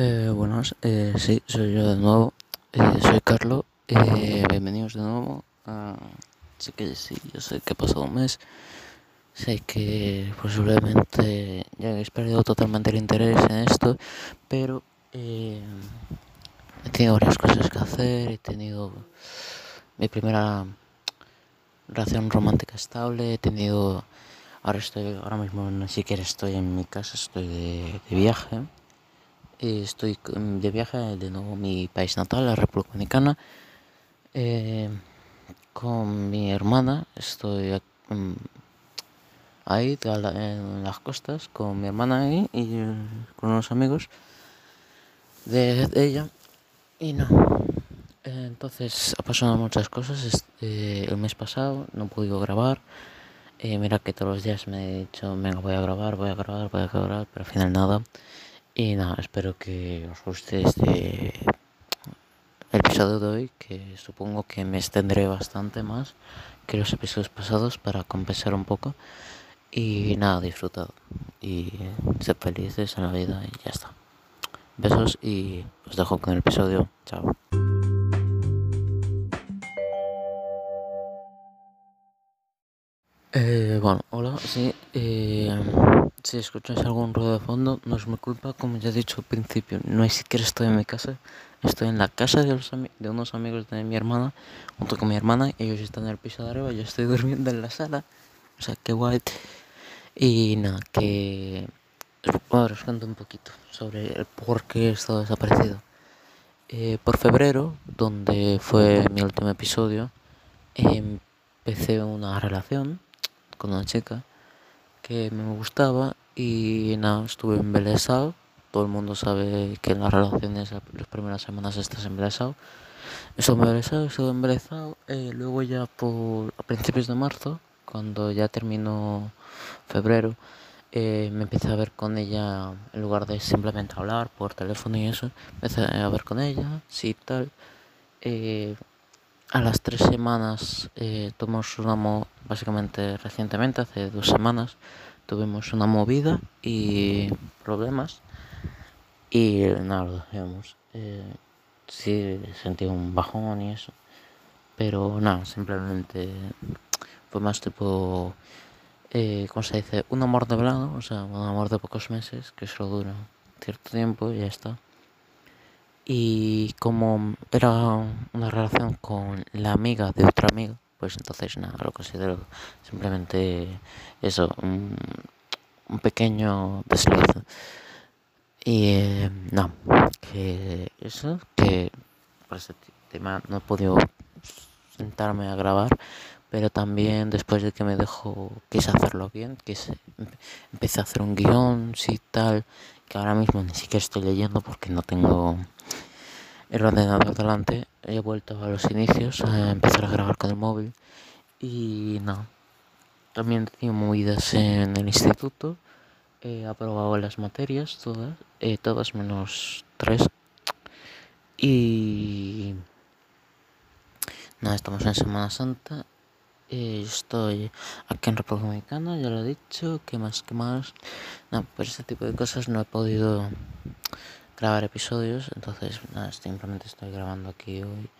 Eh, buenas, eh, sí, soy yo de nuevo. Eh, soy Carlos. Eh, bienvenidos de nuevo. a- sé que sí, yo sé que ha pasado un mes. Sé que posiblemente ya habéis perdido totalmente el interés en esto, pero eh, he tenido varias cosas que hacer. He tenido mi primera relación romántica estable. He tenido. Ahora estoy, ahora mismo ni siquiera estoy en mi casa, estoy de, de viaje. Eh, Estoy con- de viaje de nuevo a mi país natal, la República Dominicana, eh, con mi hermana. Estoy mm, ahí en las costas con mi hermana ahí y eh, con unos amigos de, ella. Y no. eh, Entonces ha pasado muchas cosas. Este, el mes pasado no he podido grabar. Eh, mira que todos los días me he dicho, venga, voy a grabar, voy a grabar, voy a grabar, pero al final nada. Y nada, espero que os guste este episodio de hoy, que supongo que me extenderé bastante más que los episodios pasados para compensar un poco. Y nada, disfrutad y sed felices en la vida y ya está. Besos y os dejo con el episodio. Chao. Eh, bueno, hola, sí, eh, si escucháis algún ruido de fondo, no es mi culpa, como ya he dicho al principio, no ni siquiera estoy en mi casa, estoy en la casa de, los de unos amigos de mi hermana, junto con mi hermana, ellos están en el piso de arriba, yo estoy durmiendo en la sala, o sea, qué guay. Y nada, que ahora os cuento un poquito sobre el por qué he estado desaparecido. Eh, por febrero, donde fue mi último episodio, empecé una relación con una chica que me gustaba y nada, estuve embelesado. Todo el mundo sabe que en las relaciones las primeras semanas estás embelesado. Estuve embelesado, estuve embelesado. eh, luego ya por a principios de marzo, cuando ya terminó febrero, eh, me empecé a ver con ella en lugar de simplemente hablar por teléfono y eso. Empecé a ver con ella, sí, tal. Eh, a las tres semanas eh, tuvimos una mo básicamente recientemente, hace dos semanas, tuvimos una movida y problemas y nada, lo dejamos. Eh, sí, sentí un bajón y eso, pero nada, simplemente fue más tipo, eh, ¿cómo se dice? Un amor de verano, o sea, un amor de pocos meses que solo dura cierto tiempo y ya está. Y como era una relación con la amiga de otra amiga, pues entonces nada, lo considero simplemente eso, un, un pequeño desliz. Y eh, no, que eso, que por ese tema no he podido sentarme a grabar, pero también después de que me dejó, quise hacerlo bien, quise, empe- empecé a hacer un guion, sí, tal, que ahora mismo ni siquiera estoy leyendo porque no tengo el ordenador delante, he vuelto a los inicios, a empezar a grabar con el móvil y no. También he tenido movidas en el instituto, he aprobado las materias, todas, eh, todas menos tres. Y nada, estamos en Semana Santa. eh, estoy aquí en República Dominicana, ya lo he dicho, ¿qué más, qué más? No, por este tipo de cosas no he podido grabar episodios, entonces nada, simplemente estoy grabando aquí hoy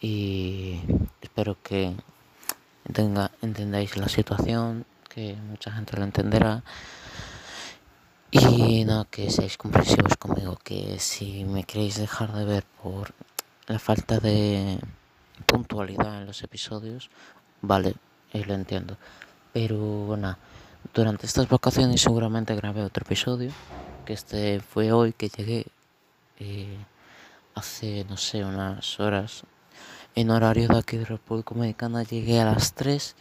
y espero que tenga, entendáis la situación, que mucha gente lo entenderá. Y nada, que seáis comprensivos conmigo, que si me queréis dejar de ver por la falta de puntualidad en los episodios, vale, eh, lo entiendo, pero nada, durante estas vacaciones seguramente grabé otro episodio, que este fue hoy que llegué eh, hace, no sé, unas horas. En horario de aquí de República Dominicana llegué a las 3.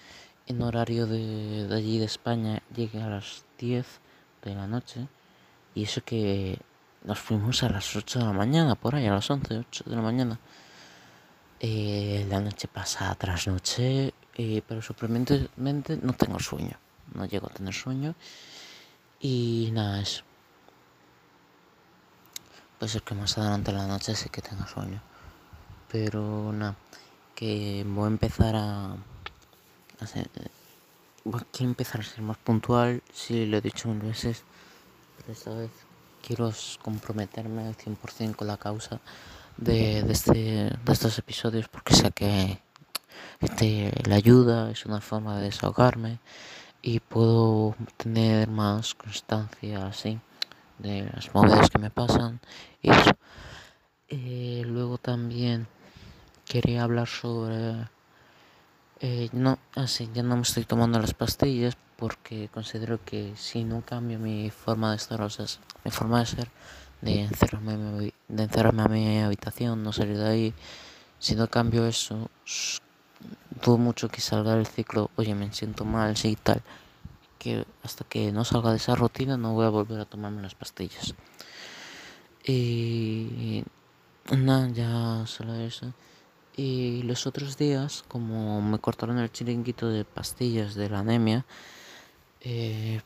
En horario de, allí de España llegué a las 10 de la noche. Y eso que nos fuimos a las 8 de la mañana, por ahí, a las 11, 8 de la mañana. Eh, la noche pasada tras noche, eh, pero sorprendentemente no tengo sueño. No llego a tener sueño. Y nada, eso. Puede ser que más adelante en la noche sí que tenga sueño. Pero nada, que voy a empezar a... a ser, quiero empezar a ser más puntual, sí lo he dicho mil veces, pero esta vez quiero comprometerme al 100% con la causa de, este, de estos episodios porque sé que este, la ayuda es una forma de desahogarme y puedo tener más constancia así de las movidas que me pasan y eso. Eh, luego también quería hablar sobre eh, no así ya no me estoy tomando las pastillas porque considero que si no cambio mi forma de estar o sea, mi forma de ser de encerrarme, de encerrarme a mi habitación no salir de ahí si no cambio eso dudo mucho que salga el ciclo, oye, me siento mal, sí y tal, que hasta que no salga de esa rutina no voy a volver a tomarme las pastillas. Y nada, ya solo eso. Y los otros días, como me cortaron el chiringuito de pastillas de la anemia, eh,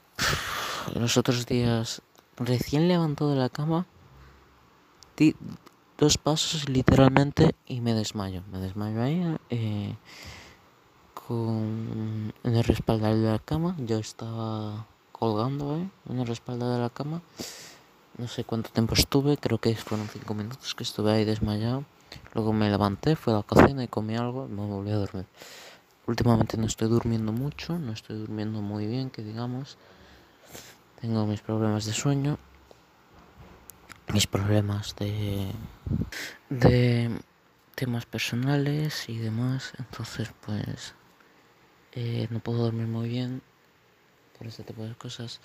los otros días, recién levantado de la cama, di dos pasos literalmente y me desmayo. Me desmayo ahí. Eh, con en el respaldo de la cama. Yo estaba colgando en el respaldo de la cama. No sé cuánto tiempo estuve, creo que fueron cinco minutos que estuve ahí desmayado. Luego me levanté, fui a la cocina y comí algo y me volví a dormir. Últimamente no estoy durmiendo mucho, no estoy durmiendo muy bien, que digamos. Tengo mis problemas de sueño, mis problemas de, de temas personales y demás. Entonces, pues eh, no puedo dormir muy bien por este tipo de cosas,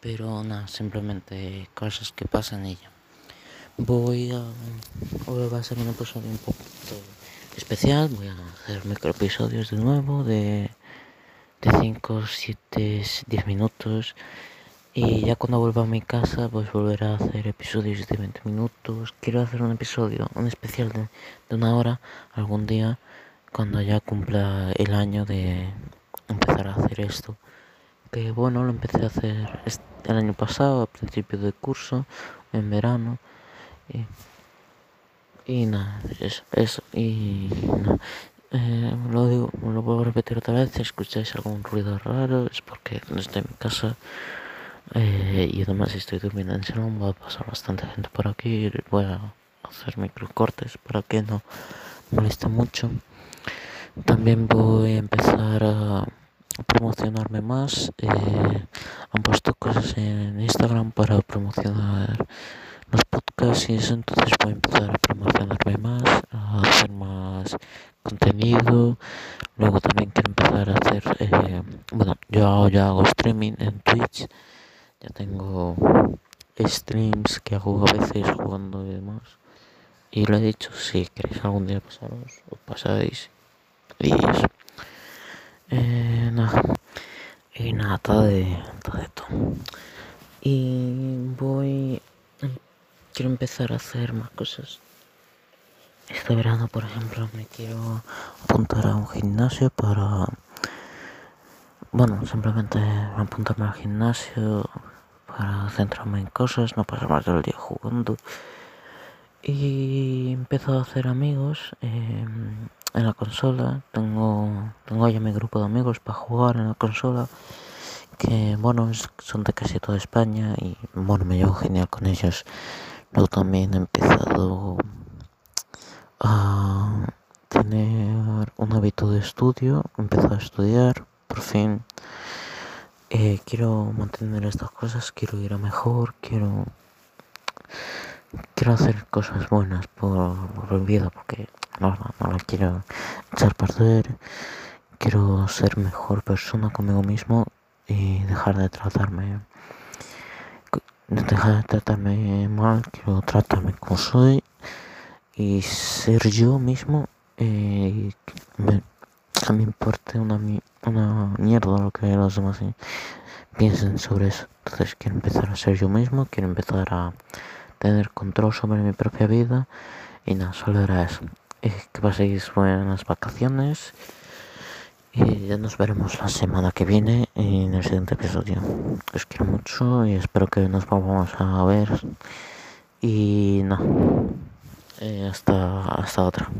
pero nada, simplemente cosas que pasan y ya. Voy a, hoy va a un episodio un poco especial, voy a hacer micro episodios de nuevo de, de 5, 7, 10 minutos. Y ya cuando vuelva a mi casa, pues volveré a hacer episodios de 20 minutos. Quiero hacer un episodio, un especial de una hora algún día, cuando ya cumpla el año de, empezar a hacer esto. Que bueno, lo empecé a hacer el año pasado, a principio del curso, en verano. Y, nada, eso, eso y nada. Eh, lo digo, lo puedo repetir otra vez, si escucháis algún ruido raro es porque no estoy en mi casa eh, y además estoy durmiendo en salón va a pasar bastante gente por aquí voy a hacer microcortes para que no moleste mucho también voy a empezar a promocionarme más. Eh, han puesto cosas en Instagram para promocionar los podcasts y eso, entonces voy a empezar a promocionarme más, a hacer más contenido. Luego también quiero empezar a hacer, eh, bueno, yo ya hago streaming en Twitch, ya tengo streams que hago a veces jugando y demás. Y lo he dicho, si queréis algún día pasaros, os pasáis y eso. Eh, nada. Y nada, todo de, todo esto. Y voy. Quiero empezar a hacer más cosas. Este verano, por ejemplo, me quiero apuntar a un gimnasio para. Bueno, simplemente apuntarme al gimnasio para centrarme en cosas, no pasar más del día jugando. Y empezado a hacer amigos. Eh, en la consola. Tengo, tengo ya mi grupo de amigos para jugar en la consola. Que bueno, son de casi toda España y bueno, me llevo genial con ellos. Luego también he empezado a tener un hábito de estudio. He empezado a estudiar, por fin. Eh, quiero mantener estas cosas, quiero ir a mejor, quiero quiero hacer cosas buenas por, por vida porque no, no quiero echar a perder. Quiero ser mejor persona conmigo mismo y dejar de tratarme. Dejar de tratarme mal, quiero tratarme como soy y ser yo mismo. Eh, me, me importa una, una mierda lo que los demás piensen sobre eso. Entonces quiero empezar a ser yo mismo, quiero empezar a tener control sobre mi propia vida y nada, solo era eso que paséis buenas vacaciones y ya nos veremos la semana que viene en el siguiente episodio. Os quiero mucho y espero que nos volvamos a ver. Y no, eh, hasta, hasta otra.